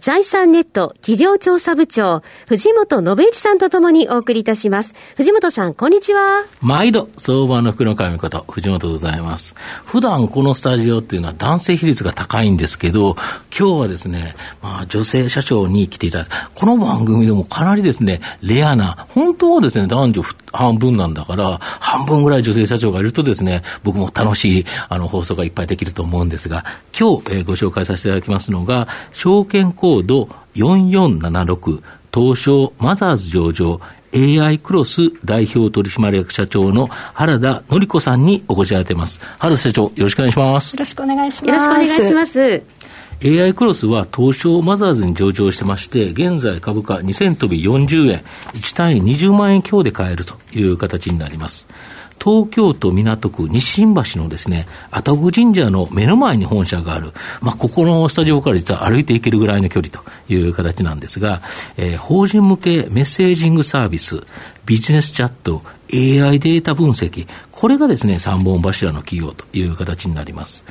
財産ネット企業調査部長、藤本信之さんとともにお送りいたします。藤本さん、こんにちは。毎度、相場の福の神こと、藤本でございます。普段このスタジオっていうのは男性比率が高いんですけど、今日はですね、まあ女性社長に来ていただいた。この番組でもかなりですね、レアな、本当はですね、男女半分なんだから、半分ぐらい女性社長がいるとですね、僕も楽しいあの放送がいっぱいできると思うんですが、今日、えー、ご紹介させていただきますのが、証券コード4476東証マザーズ上場 AI クロス代表取締役社長の原田典子さんにお越しいただいています。原田社長、よろしくお願いします。よろしくお願いします。よろしくお願いします。AI クロスは東証マザーズに上場してまして、現在株価2000飛び40円、1単位20万円強で買えるという形になります。東京都港区西新橋のですね、愛宕神社の目の前に本社がある、まあ、ここのスタジオから実は歩いていけるぐらいの距離という形なんですが、えー、法人向けメッセージングサービス、ビジネスチャット、AI データ分析、これがですね、三本柱の企業という形になります。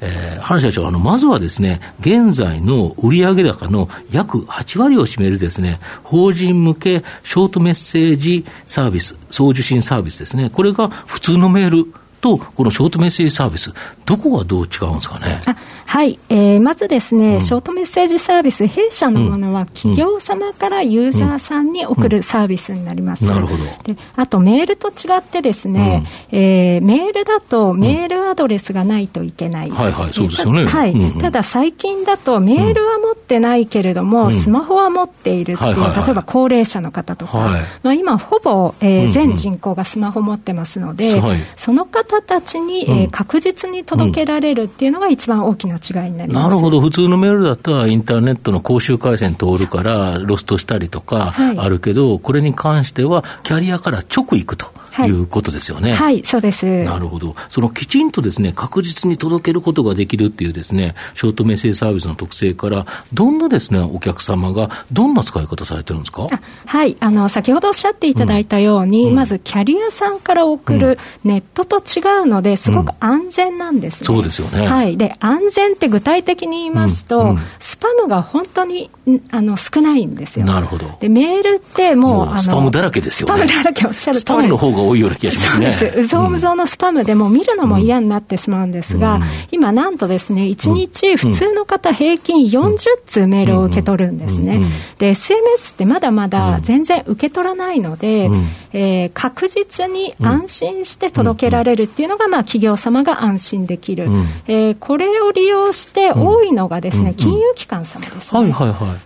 えー、原社長、あの、まずはですね、現在の売上高の約8割を占めるですね、法人向けショートメッセージサービス、送受信サービスですね、これが普通のメール、と、このショートメッセージサービス、どこがどう違うんですかね？はい、えー、まずですね、うん、ショートメッセージサービス、弊社のものは企業様からユーザーさんに送るサービスになります。なるほど。で、あとメールと違ってですね、うん、えー、メールだとメールアドレスがないといけない。うん、はいはい、そうですよね。はい、うんうん、ただ最近だとメールは持ってないけれども、スマホは持っているっていう、例えば高齢者の方とか、はい、まあ今ほぼ、えー、全人口がスマホ持ってますので、はい、その方たちに、えー、確実に届けられるっていうのが一番大きな違いになります。なるほど、普通のメールだったらインターネットの公衆回線通るからロストしたりとかあるけど、はい、これに関してはキャリアから直行くと。いうことですよね。はい、そうです。なるほど。そのきちんとですね、確実に届けることができるっていうですね、ショートメッセージサービスの特性から、どんなですね、お客様がどんな使い方されてるんですか？はい、あの、先ほどおっしゃっていただいたように、うん、まずキャリアさんから送るネットと違うので、すごく安全なんです、ねうん、そうですよね。はい。で、安全って具体的に言いますと、うん、スパムが本当にあの少ないんですよ。なるほど。で、メールってもう、もうスパムだらけですよね。スパムだらけおっしゃるスパムの方が多いような気がしますね。そうです。うぞうぞのスパムでも見るのも嫌になってしまうんですが、うん、今なんとですね、1日普通の方平均40通メールを受け取るんですね。で、SMS ってまだまだ全然受け取らないので、うん、えー、確実に安心して届けられるっていうのが、まあ企業様が安心できる。うん、えー、これを利用して多いのがですね、金融機関様ですね。はいはいはい。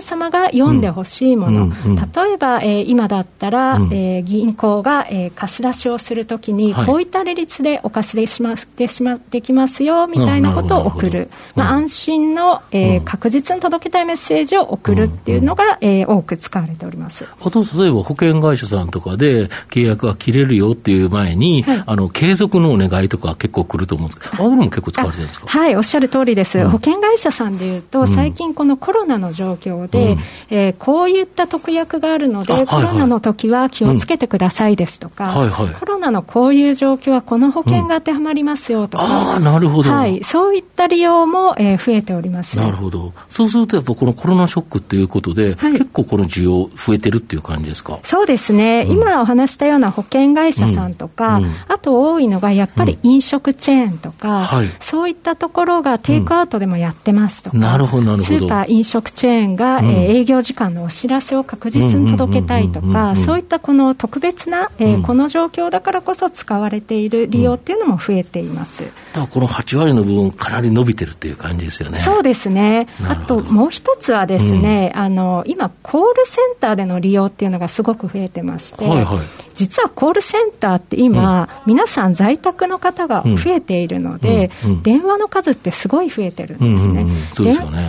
様が読んでほしいもの。例えば、えー、今だったら、えー、銀行が、えー、貸し出しをするときに、こういった利率でお貸しでしまってしまってきますよみたいなことを送る、まあ、安心の、えー、確実に届けたいメッセージを送るっていうのが、えー、多く使われております。あと例えば保険会社さんとかで契約が切れるよっていう前に、はい、あの継続のお願いとか結構来ると思うんです。けど、あれも結構使われてるんですか？はい、おっしゃる通りです、うん、保険会社さんでいうと、最近、このコロナの状況で、うん、えー、こういった特約があるので、コロナの時は気をつけてくださいですとか、はいはい、コロナのこういう状況はこの保険が当てはまりますよとか、うん、あなるほど、はい、そういった利用も、えー、増えております。なるほど、そうすると、やっぱこのコロナショックということで、はい、結構この需要、増えてるっていう感じですか？そうですね、うん、今お話したような保険会社さんとか、うん、あと多いのがやっぱり飲食チェーンとか、はい、そういったところがテイクアウトでもやってますとか、なるほどなるほど。スーパー、飲食チェーンが、えー、営業時間のお知らせを確実に届けたいとか、そういったこの特別な、えーこの状況だからこそ使われている利用っていうのも増えています。だこの8割の部分、かなり伸びてるっていう感じですよね。そうですね。あともう一つはですね、うん、あの、今、コールセンターでの利用っていうのがすごく増えてまして、はいはい、実はコールセンターって今、うん、皆さん在宅の方が増えているので、うん、電話の数ってすごい増えてるんですね。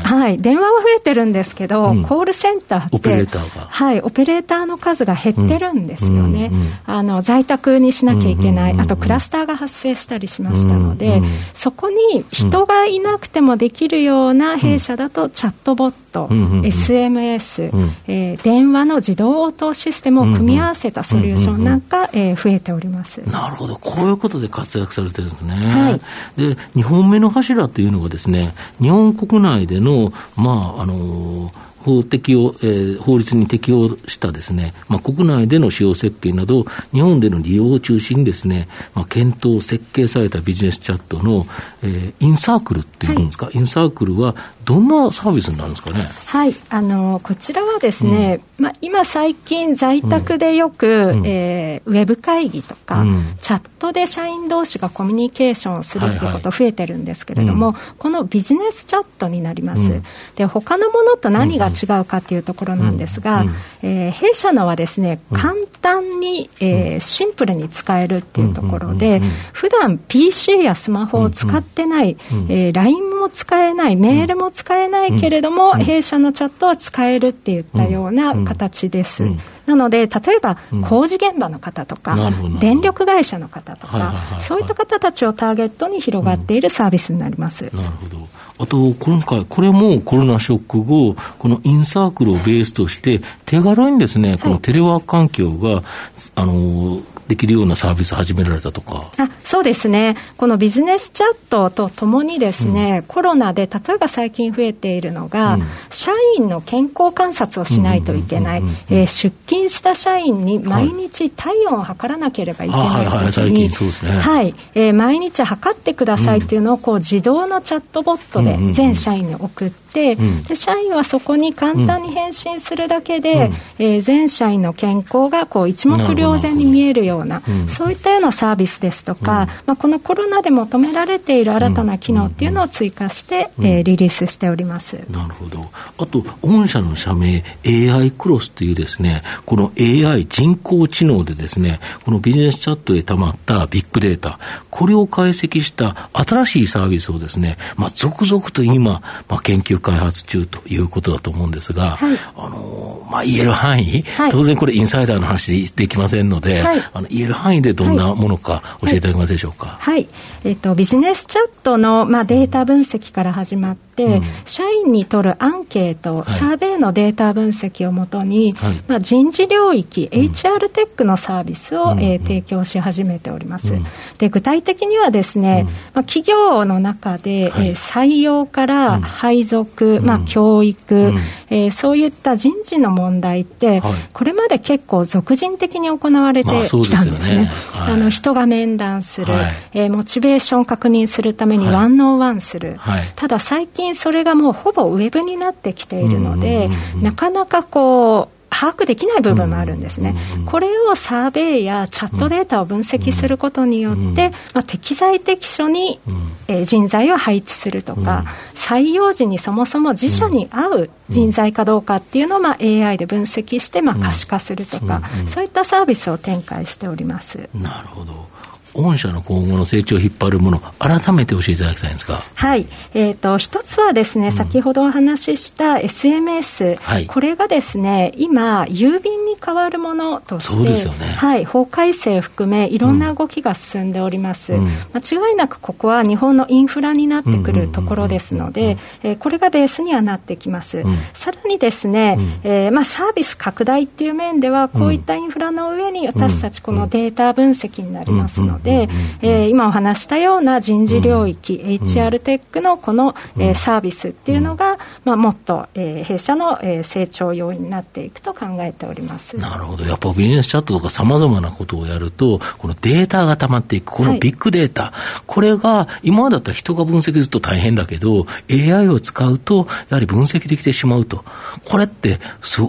はい。電話は増えてるんですけど、コールセンターって、オペレーターが。はい。オペレーターの数が減ってるんですよね。あの、在宅にしなきゃいけない、あとクラスターが発生したりしましたので、そこに人がいなくてもできるような弊社だと、チャットボット、SMS、えー、電話の自動応答システムを組み合わせたソリューションなんか、え増えております。なるほど、こういうことで活躍されてるんですね。はい、で、2本目の柱というのがですね、日本国内での、まあ、あのー法適用、えー、法律に適用したですね、まあ、国内での使用設計など、日本での利用を中心にですね、まあ、検討、設計されたビジネスチャットの、えー、インサークルっていうんですか、はい、インサークルはどんなサービスになるんですかね？はい、あのこちらはですね、うん、まあ、今最近在宅でよく、うん、えー、ウェブ会議とか、うん、チャットで社員同士がコミュニケーションをするっていうこと増えてるんですけれども、はいはい、このビジネスチャットになります。で他のものと何が違うかというところなんですが、うんうん、えー、弊社のはですね、簡単に、えー、シンプルに使えるっていうところで、普段 PC やスマホを使ってない、えー、LINE も使えない、メールも使えないけれども、弊社のチャットは使えるっていったような形です。なので、例えば工事現場の方とか、電力会社の方とか、そういった方たちをターゲットに広がっているサービスになります。なるほど。あと、今回、これもコロナショック後、このインサークルをベースとして、手軽にですね、このテレワーク環境が、あの、できるようなサービス始められたとか。あそうですね、このビジネスチャットとともにですね、うん、コロナで例えば最近増えているのが、うん、社員の健康観察をしないといけない、出勤した社員に毎日体温を測らなければいけないときに、はいえ毎日測ってくださいっていうのをこう自動のチャットボットで全社員に送って、うん、で社員はそこに簡単に返信するだけで、うん、えー、全社員の健康がこう一目瞭然に見えるような、そういったようなサービスですとか、まあ、このコロナで求められている新たな機能っていうのを追加して、えー、リリースしております。なるほど、あと、御社の社名、AI クロスというですね、この AI 人工知能でですね、このビジネスチャットでたまったビッグデータ、これを解析した新しいサービスをですね、まあ、続々と今、まあ、研究開発中ということだと思うんですが、はい、あの、まあ、言える範囲、はい、当然これインサイダーの話できませんので、はい、あの言える範囲でどんなものか教えていただけますでしょうか？はい。えっ、ー、と、ビジネスチャットの、まあ、データ分析から始まって、うん、社員に取るアンケート、サーベイのデータ分析をもとに、まあ、人事領域、うん、HR テックのサービスを、うん、えー、提供し始めております。で具体的にはですね、まあ、企業の中で、はい、えー、採用から配属、まあ、教育、えー、そういった人事の問題って、はい、これまで結構俗人的に行われてきたんですね。まあ、ね。はい、あの人が面談する、はい、えー、モチベーション確認するためにワンオンワンする、ただ最近それがもうほぼウェブになってきているので、なかなかこう把握できない部分もあるんですね、これをサーベイやチャットデータを分析することによって、まあ、適材適所に、えー、人材を配置するとか、採用時にそもそも自社に合う人材かどうかっていうのを、まあ、AI で分析して、まあ、可視化するとか、そういったサービスを展開しております。なるほど御社の今後の成長を引っ張るもの、改めて教えていただきたいんですか。はい。えっ、ー、と、一つはですね、うん、先ほどお話しした SMS、はい、これがですね、今、郵便に変わるものとして、そうですよね。はい。法改正含め、いろんな動きが進んでおります。うん、間違いなくここは日本のインフラになってくるところですので、これがベースにはなってきます。うん、さらにですね、うん、えー、まあ、サービス拡大っていう面では、こういったインフラの上に私たちこのデータ分析になりますので、で、えー、今お話したような人事領域、うん、HR テックのこの、えー、サービスっていうのが、まあ、もっと、えー、弊社の、えー、成長要因になっていくと考えております。なるほど、やっぱビジネスチャットとかさまざまなことをやると、このデータが溜まっていく、このビッグデータ、はい、これが今までだったら人が分析すると大変だけど、AI を使うと、やはり分析できてしまうと、これって、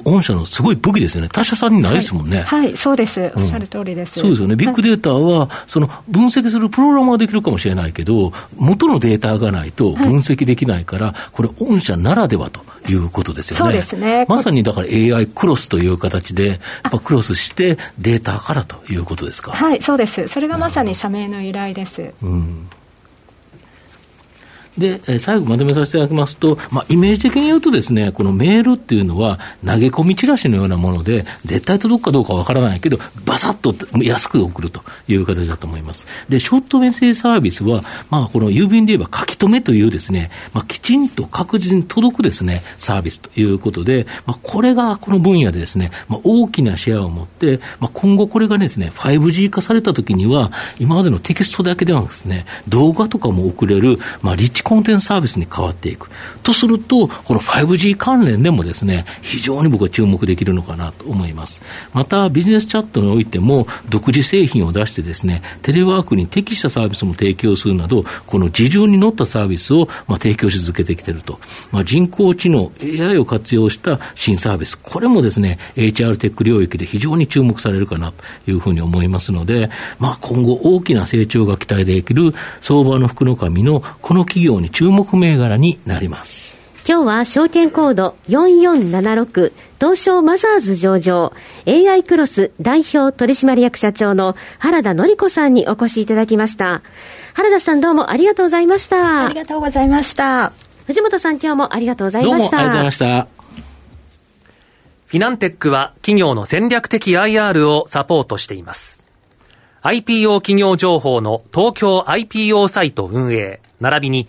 御社のすごい武器ですよね、他社さんにないですもんね。はい、はい、そうです、おっしゃる通りです。うん、そうですよね、ビッグデータは、そのの分析するプログラムはできるかもしれないけど、元のデータがないと分析できないから、はい、これ、御社ならではということですよね。そうですね。まさにだから AI クロスという形で、やっぱクロスしてデータからということですか。はい、そうです。それがまさに社名の由来です。うんで、え最後まとめさせていただきますと、まあ、イメージ的に言うとですね、このメールっていうのは、投げ込みチラシのようなもので、絶対届くかどうかわからないけど、ばさっと安く送るという形だと思います。で、ショートメッセージサービスは、まあ、この郵便で言えば書き留めというですね、まあ、きちんと確実に届くですね、サービスということで、まあ、これがこの分野でですね、まあ、大きなシェアを持って、まあ、今後これがですね、5G 化されたときには、今までのテキストだけではなくですね、動画とかも送れる、まあ、リッチコンテンツサービスに変わっていく。とすると、この 5G 関連でもですね、非常に僕は注目できるのかなと思います。また、ビジネスチャットにおいても、独自製品を出してですね、テレワークに適したサービスも提供するなど、この時流に乗ったサービスを、まあ、提供し続けてきていると。まあ、人工知能、AI を活用した新サービス、これもですね、HR テック領域で非常に注目されるかなというふうに思いますので、まあ、今後大きな成長が期待できる相場の福の神のこの企業に注目銘柄になります。今日は証券コード4476東証マザーズ上場 AI クロス代表取締役社長の原田紀子さんにお越しいただきました。原田さんどうもありがとうございました。ありがとうございました。藤本さん今日もありがとうございました。どうもありがとうございました。フィナンテックは企業の戦略的 IR をサポートしています。IPO 企業情報の東京 IPO サイト運営、並びに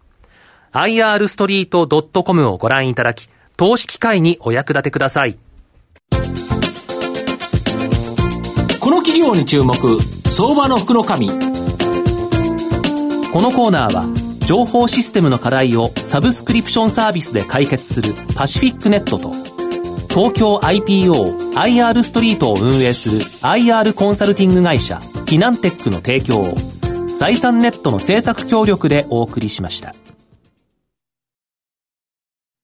irstreet.com をご覧いただき、投資機会にお役立てください。この企業に注目、相場の福の神。このコーナーは、情報システムの課題をサブスクリプションサービスで解決するパシフィックネットと、東京 IPO IR ストリートを運営する IR コンサルティング会社フィナンテックの提供を財産ネットの政策協力でお送りしました。